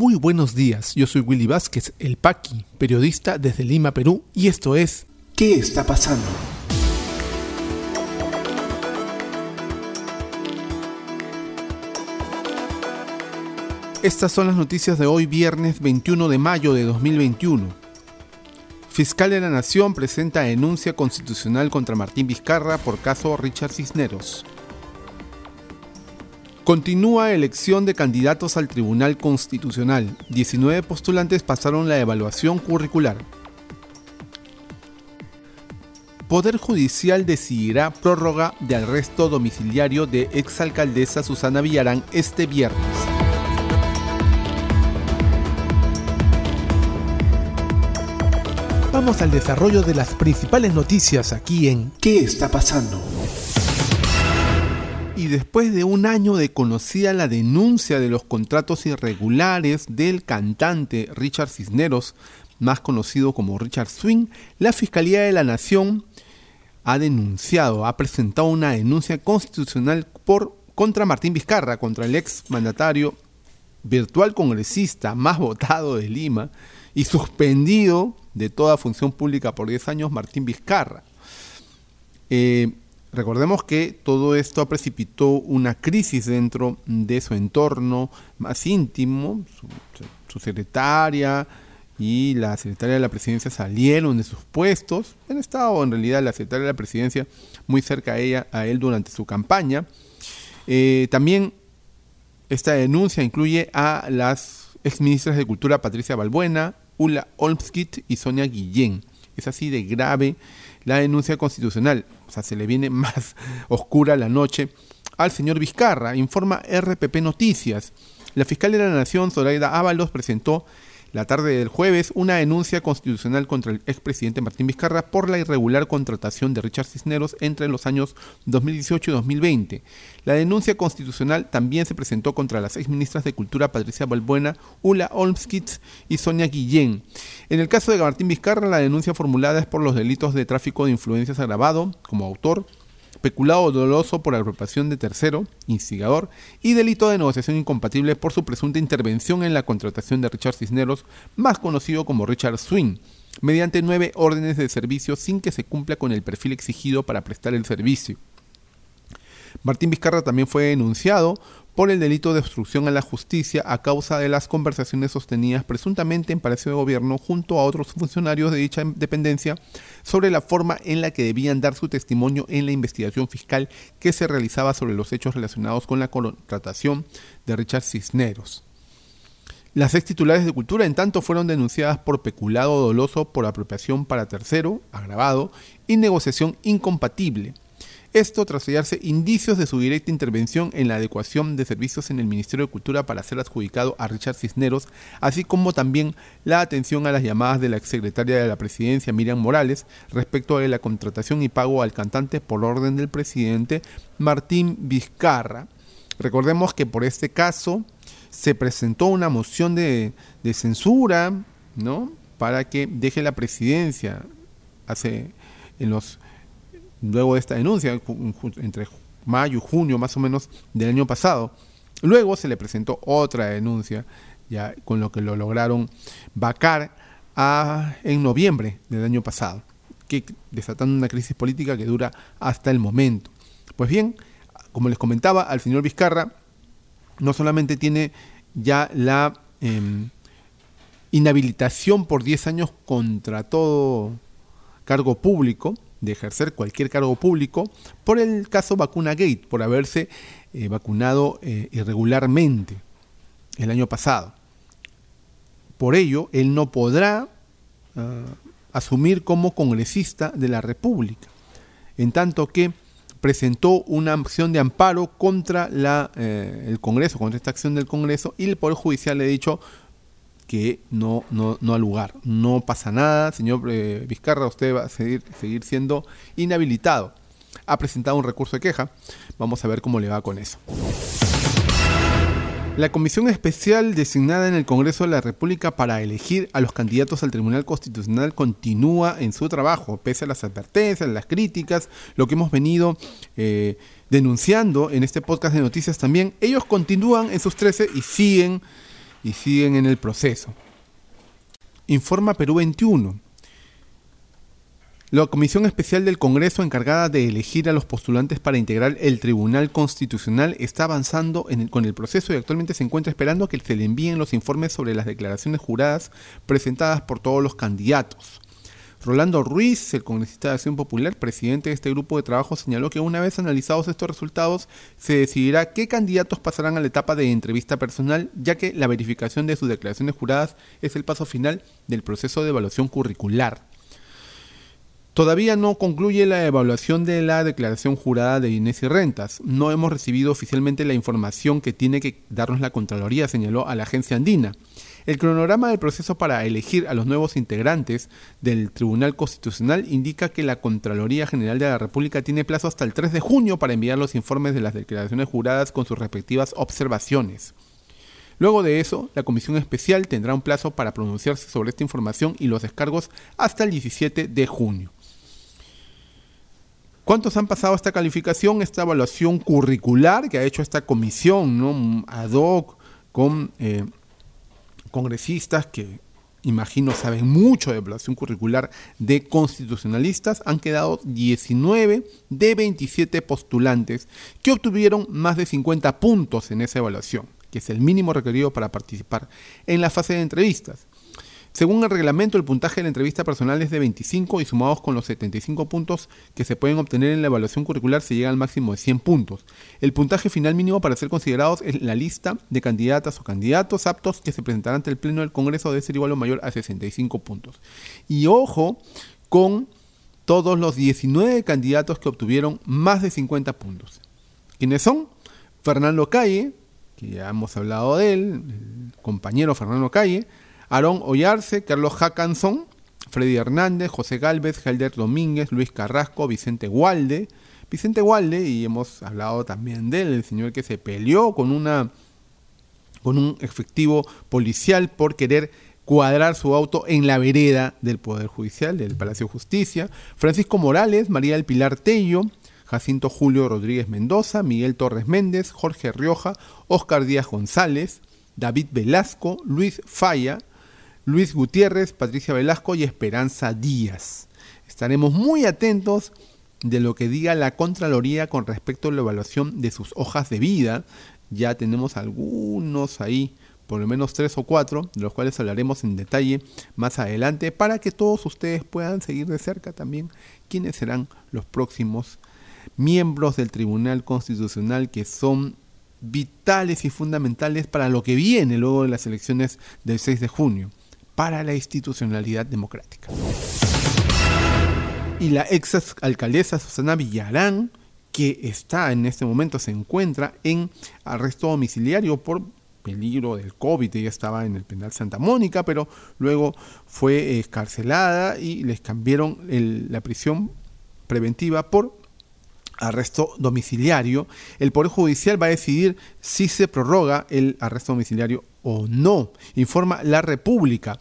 Muy buenos días, yo soy Willy Vázquez, el Paqui, periodista desde Lima, Perú, y esto es ¿Qué está pasando? Estas son las noticias de hoy viernes 21 de mayo de 2021. Fiscal de la Nación presenta denuncia constitucional contra Martín Vizcarra por caso Richard Cisneros. Continúa elección de candidatos al Tribunal Constitucional. 19 postulantes pasaron la evaluación curricular. Poder Judicial decidirá prórroga de arresto domiciliario de exalcaldesa Susana Villarán este viernes. Vamos al desarrollo de las principales noticias aquí en ¿Qué está pasando? Después de un año de conocida la denuncia de los contratos irregulares del cantante Richard Cisneros, más conocido como Richard Swing, la Fiscalía de la Nación ha denunciado, ha presentado una denuncia constitucional por contra Martín Vizcarra, contra el ex mandatario virtual congresista más votado de Lima y suspendido de toda función pública por 10 años, Martín Vizcarra. Eh, Recordemos que todo esto precipitó una crisis dentro de su entorno más íntimo. Su, secretaria y la secretaria de la presidencia salieron de sus puestos. Han estado en realidad la secretaria de la presidencia muy cerca a, ella, a él durante su campaña. Eh, también esta denuncia incluye a las exministras de Cultura Patricia Balbuena, Ula Olmskit y Sonia Guillén. Es así de grave la denuncia constitucional. O sea, se le viene más oscura la noche al señor Vizcarra, informa RPP Noticias. La fiscal de la Nación, Zoraida Ábalos, presentó la tarde del jueves una denuncia constitucional contra el expresidente Martín Vizcarra por la irregular contratación de Richard Cisneros entre los años 2018 y 2020. La denuncia constitucional también se presentó contra las exministras de Cultura Patricia Balbuena, Ula Olmskitz y Sonia Guillén. En el caso de Martín Vizcarra, la denuncia formulada es por los delitos de tráfico de influencias agravado como autor, peculado doloso por apropiación de tercero, instigador, y delito de negociación incompatible por su presunta intervención en la contratación de Richard Cisneros, más conocido como Richard Swing, mediante nueve órdenes de servicio sin que se cumpla con el perfil exigido para prestar el servicio. Martín Vizcarra también fue denunciado por el delito de obstrucción a la justicia a causa de las conversaciones sostenidas presuntamente en Palacio de Gobierno junto a otros funcionarios de dicha dependencia sobre la forma en la que debían dar su testimonio en la investigación fiscal que se realizaba sobre los hechos relacionados con la contratación de Richard Cisneros. Las ex titulares de cultura, en tanto, fueron denunciadas por peculado doloso por apropiación para tercero, agravado, y negociación incompatible esto tras hallarse indicios de su directa intervención en la adecuación de servicios en el Ministerio de Cultura para ser adjudicado a Richard Cisneros, así como también la atención a las llamadas de la exsecretaria de la Presidencia, Miriam Morales, respecto de la contratación y pago al cantante por orden del presidente Martín Vizcarra. Recordemos que por este caso se presentó una moción de, de censura, ¿no? Para que deje la presidencia hace en los luego de esta denuncia, entre mayo y junio más o menos del año pasado. Luego se le presentó otra denuncia, ya con lo que lo lograron vacar en noviembre del año pasado, que desatando una crisis política que dura hasta el momento. Pues bien, como les comentaba, al señor Vizcarra no solamente tiene ya la em, inhabilitación por 10 años contra todo cargo público, de ejercer cualquier cargo público por el caso Vacuna Gate, por haberse eh, vacunado eh, irregularmente el año pasado. Por ello, él no podrá ah, asumir como congresista de la República, en tanto que presentó una acción de amparo contra la, eh, el Congreso, contra esta acción del Congreso, y el Poder Judicial le ha dicho que no, no, no ha lugar. No pasa nada, señor eh, Vizcarra, usted va a seguir, seguir siendo inhabilitado. Ha presentado un recurso de queja. Vamos a ver cómo le va con eso. La comisión especial designada en el Congreso de la República para elegir a los candidatos al Tribunal Constitucional continúa en su trabajo, pese a las advertencias, las críticas, lo que hemos venido eh, denunciando en este podcast de noticias también. Ellos continúan en sus 13 y siguen y siguen en el proceso. Informa Perú 21. La Comisión Especial del Congreso encargada de elegir a los postulantes para integrar el Tribunal Constitucional está avanzando con el proceso y actualmente se encuentra esperando que se le envíen los informes sobre las declaraciones juradas presentadas por todos los candidatos. Rolando Ruiz, el congresista de Acción Popular, presidente de este grupo de trabajo, señaló que una vez analizados estos resultados, se decidirá qué candidatos pasarán a la etapa de entrevista personal, ya que la verificación de sus declaraciones juradas es el paso final del proceso de evaluación curricular. Todavía no concluye la evaluación de la declaración jurada de bienes y rentas. No hemos recibido oficialmente la información que tiene que darnos la Contraloría, señaló a la agencia andina. El cronograma del proceso para elegir a los nuevos integrantes del Tribunal Constitucional indica que la Contraloría General de la República tiene plazo hasta el 3 de junio para enviar los informes de las declaraciones juradas con sus respectivas observaciones. Luego de eso, la Comisión Especial tendrá un plazo para pronunciarse sobre esta información y los descargos hasta el 17 de junio. ¿Cuántos han pasado esta calificación, esta evaluación curricular que ha hecho esta comisión ¿no? ad hoc con eh, congresistas que imagino saben mucho de evaluación curricular de constitucionalistas? Han quedado 19 de 27 postulantes que obtuvieron más de 50 puntos en esa evaluación, que es el mínimo requerido para participar en la fase de entrevistas. Según el reglamento, el puntaje de la entrevista personal es de 25 y sumados con los 75 puntos que se pueden obtener en la evaluación curricular se llega al máximo de 100 puntos. El puntaje final mínimo para ser considerados es la lista de candidatas o candidatos aptos que se presentarán ante el Pleno del Congreso debe ser igual o mayor a 65 puntos. Y ojo con todos los 19 candidatos que obtuvieron más de 50 puntos. ¿Quiénes son? Fernando Calle, que ya hemos hablado de él, el compañero Fernando Calle, Aarón Ollarse, Carlos Hackanson, Freddy Hernández, José Galvez, Helder Domínguez, Luis Carrasco, Vicente Gualde. Vicente Gualde, y hemos hablado también de él, el señor que se peleó con una con un efectivo policial por querer cuadrar su auto en la vereda del Poder Judicial, del Palacio de Justicia. Francisco Morales, María del Pilar Tello, Jacinto Julio Rodríguez Mendoza, Miguel Torres Méndez, Jorge Rioja, Oscar Díaz González, David Velasco, Luis Falla, Luis Gutiérrez, Patricia Velasco y Esperanza Díaz. Estaremos muy atentos de lo que diga la Contraloría con respecto a la evaluación de sus hojas de vida. Ya tenemos algunos ahí, por lo menos tres o cuatro, de los cuales hablaremos en detalle más adelante, para que todos ustedes puedan seguir de cerca también quiénes serán los próximos miembros del Tribunal Constitucional que son vitales y fundamentales para lo que viene luego de las elecciones del 6 de junio para la institucionalidad democrática. Y la ex alcaldesa Susana Villarán, que está en este momento, se encuentra en arresto domiciliario por peligro del COVID, ella estaba en el penal Santa Mónica, pero luego fue escarcelada y les cambiaron la prisión preventiva por arresto domiciliario. El Poder Judicial va a decidir si se prorroga el arresto domiciliario o no, informa La República.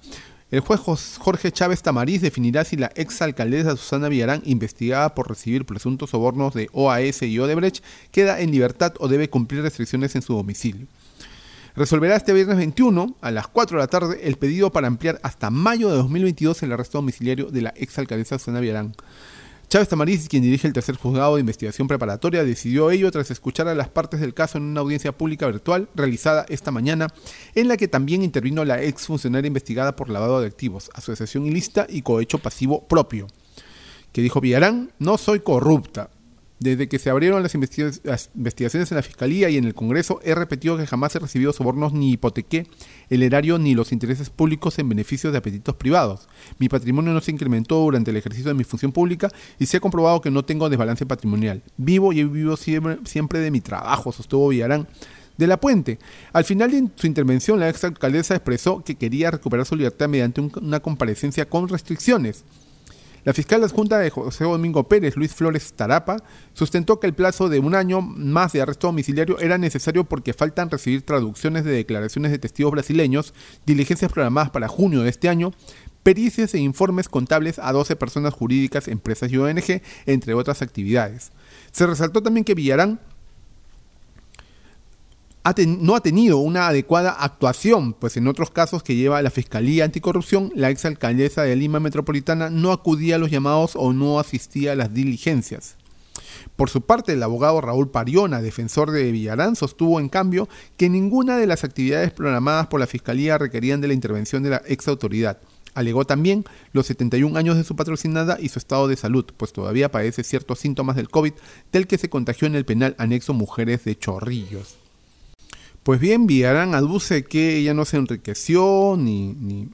El juez Jorge Chávez Tamariz definirá si la exalcaldesa Susana Villarán, investigada por recibir presuntos sobornos de OAS y Odebrecht, queda en libertad o debe cumplir restricciones en su domicilio. Resolverá este viernes 21 a las 4 de la tarde el pedido para ampliar hasta mayo de 2022 el arresto domiciliario de la exalcaldesa Susana Villarán. Chávez Tamariz, quien dirige el tercer juzgado de investigación preparatoria, decidió ello tras escuchar a las partes del caso en una audiencia pública virtual realizada esta mañana, en la que también intervino la ex funcionaria investigada por lavado de activos, asociación ilícita y cohecho pasivo propio, que dijo Villarán, no soy corrupta, desde que se abrieron las, investigaciones en la Fiscalía y en el Congreso, he repetido que jamás he recibido sobornos ni hipotequé el erario ni los intereses públicos en beneficio de apetitos privados. Mi patrimonio no se incrementó durante el ejercicio de mi función pública y se ha comprobado que no tengo desbalance patrimonial. Vivo y he vivido siempre, siempre de mi trabajo, sostuvo Villarán de la Puente. Al final de su intervención, la ex alcaldesa expresó que quería recuperar su libertad mediante una comparecencia con restricciones. La fiscal adjunta de José Domingo Pérez, Luis Flores Tarapa, sustentó que el plazo de un año más de arresto domiciliario era necesario porque faltan recibir traducciones de declaraciones de testigos brasileños, diligencias programadas para junio de este año, pericias e informes contables a 12 personas jurídicas, empresas y ONG, entre otras actividades. Se resaltó también que Villarán no ha tenido una adecuada actuación, pues en otros casos que lleva la Fiscalía Anticorrupción, la exalcaldesa de Lima Metropolitana no acudía a los llamados o no asistía a las diligencias. Por su parte, el abogado Raúl Pariona, defensor de Villarán, sostuvo en cambio que ninguna de las actividades programadas por la Fiscalía requerían de la intervención de la ex autoridad. Alegó también los 71 años de su patrocinada y su estado de salud, pues todavía padece ciertos síntomas del COVID del que se contagió en el penal anexo Mujeres de Chorrillos. Pues bien, Villarán aduce que ella no se enriqueció ni, ni...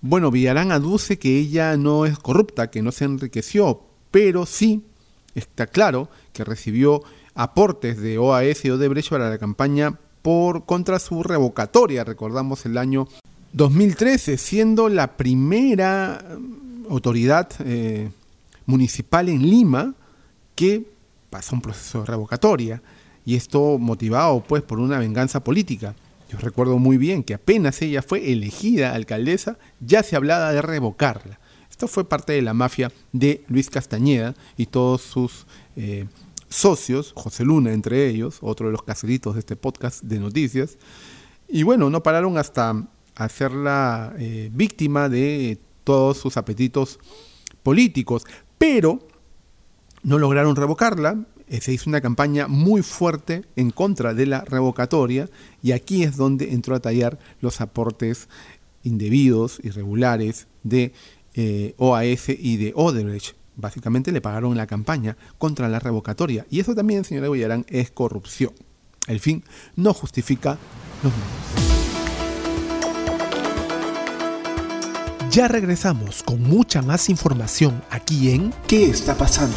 Bueno, Villarán aduce que ella no es corrupta, que no se enriqueció, pero sí está claro que recibió aportes de OAS y Odebrecht para la campaña por contra su revocatoria, recordamos el año 2013, siendo la primera mm, autoridad eh, municipal en Lima que pasó un proceso de revocatoria y esto motivado pues por una venganza política. Yo recuerdo muy bien que apenas ella fue elegida alcaldesa, ya se hablaba de revocarla. Esto fue parte de la mafia de Luis Castañeda y todos sus eh, socios, José Luna entre ellos, otro de los caseritos de este podcast de noticias. Y bueno, no pararon hasta hacerla eh, víctima de todos sus apetitos políticos, pero no lograron revocarla. Eh, se hizo una campaña muy fuerte en contra de la revocatoria y aquí es donde entró a tallar los aportes indebidos, irregulares de eh, OAS y de Odebrecht. Básicamente le pagaron la campaña contra la revocatoria. Y eso también, señora Guillarán, es corrupción. El fin no justifica los medios. Ya regresamos con mucha más información aquí en ¿Qué está pasando?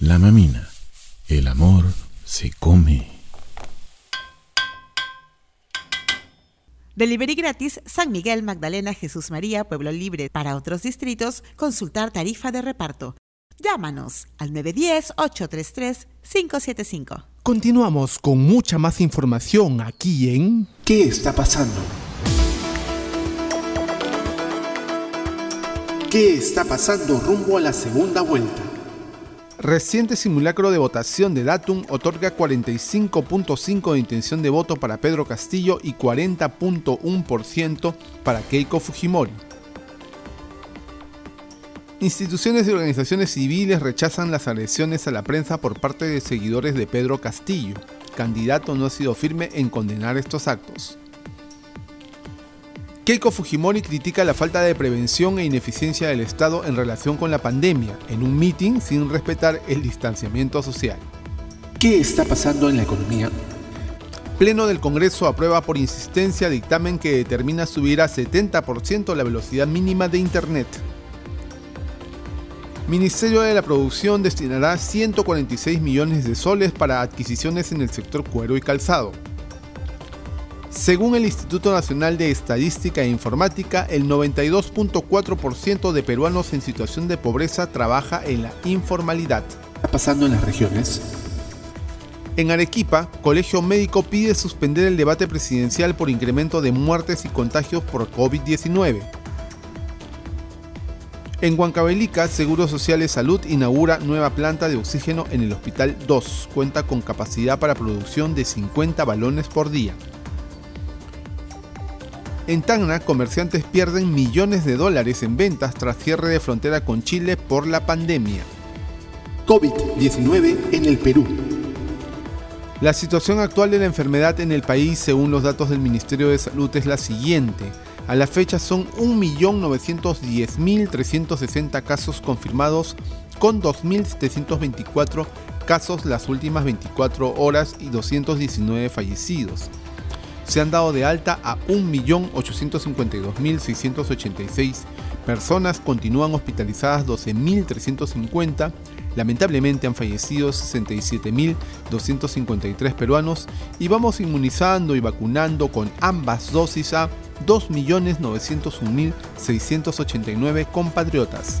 La mamina, el amor se come. Delivery gratis San Miguel, Magdalena, Jesús María, Pueblo Libre. Para otros distritos, consultar tarifa de reparto. Llámanos al 910-833-575. Continuamos con mucha más información aquí en ¿Qué está pasando? ¿Qué está pasando rumbo a la segunda vuelta? Reciente simulacro de votación de Datum otorga 45.5 de intención de voto para Pedro Castillo y 40.1% para Keiko Fujimori. Instituciones y organizaciones civiles rechazan las agresiones a la prensa por parte de seguidores de Pedro Castillo. Candidato no ha sido firme en condenar estos actos. Keiko Fujimori critica la falta de prevención e ineficiencia del Estado en relación con la pandemia, en un meeting sin respetar el distanciamiento social. ¿Qué está pasando en la economía? Pleno del Congreso aprueba por insistencia dictamen que determina subir a 70% la velocidad mínima de Internet. Ministerio de la Producción destinará 146 millones de soles para adquisiciones en el sector cuero y calzado. Según el Instituto Nacional de Estadística e Informática, el 92.4% de peruanos en situación de pobreza trabaja en la informalidad. ¿Qué está pasando en las regiones? En Arequipa, Colegio Médico pide suspender el debate presidencial por incremento de muertes y contagios por COVID-19. En Huancavelica, Seguro Social de Salud inaugura nueva planta de oxígeno en el Hospital 2. Cuenta con capacidad para producción de 50 balones por día. En Tacna, comerciantes pierden millones de dólares en ventas tras cierre de frontera con Chile por la pandemia. COVID-19 en el Perú. La situación actual de la enfermedad en el país, según los datos del Ministerio de Salud, es la siguiente. A la fecha son 1.910.360 casos confirmados, con 2.724 casos las últimas 24 horas y 219 fallecidos se han dado de alta a 1.852.686 personas. Continúan hospitalizadas 12.350, lamentablemente han fallecido 67.253 peruanos. Y vamos inmunizando y vacunando con ambas dosis a 2.901.689 compatriotas.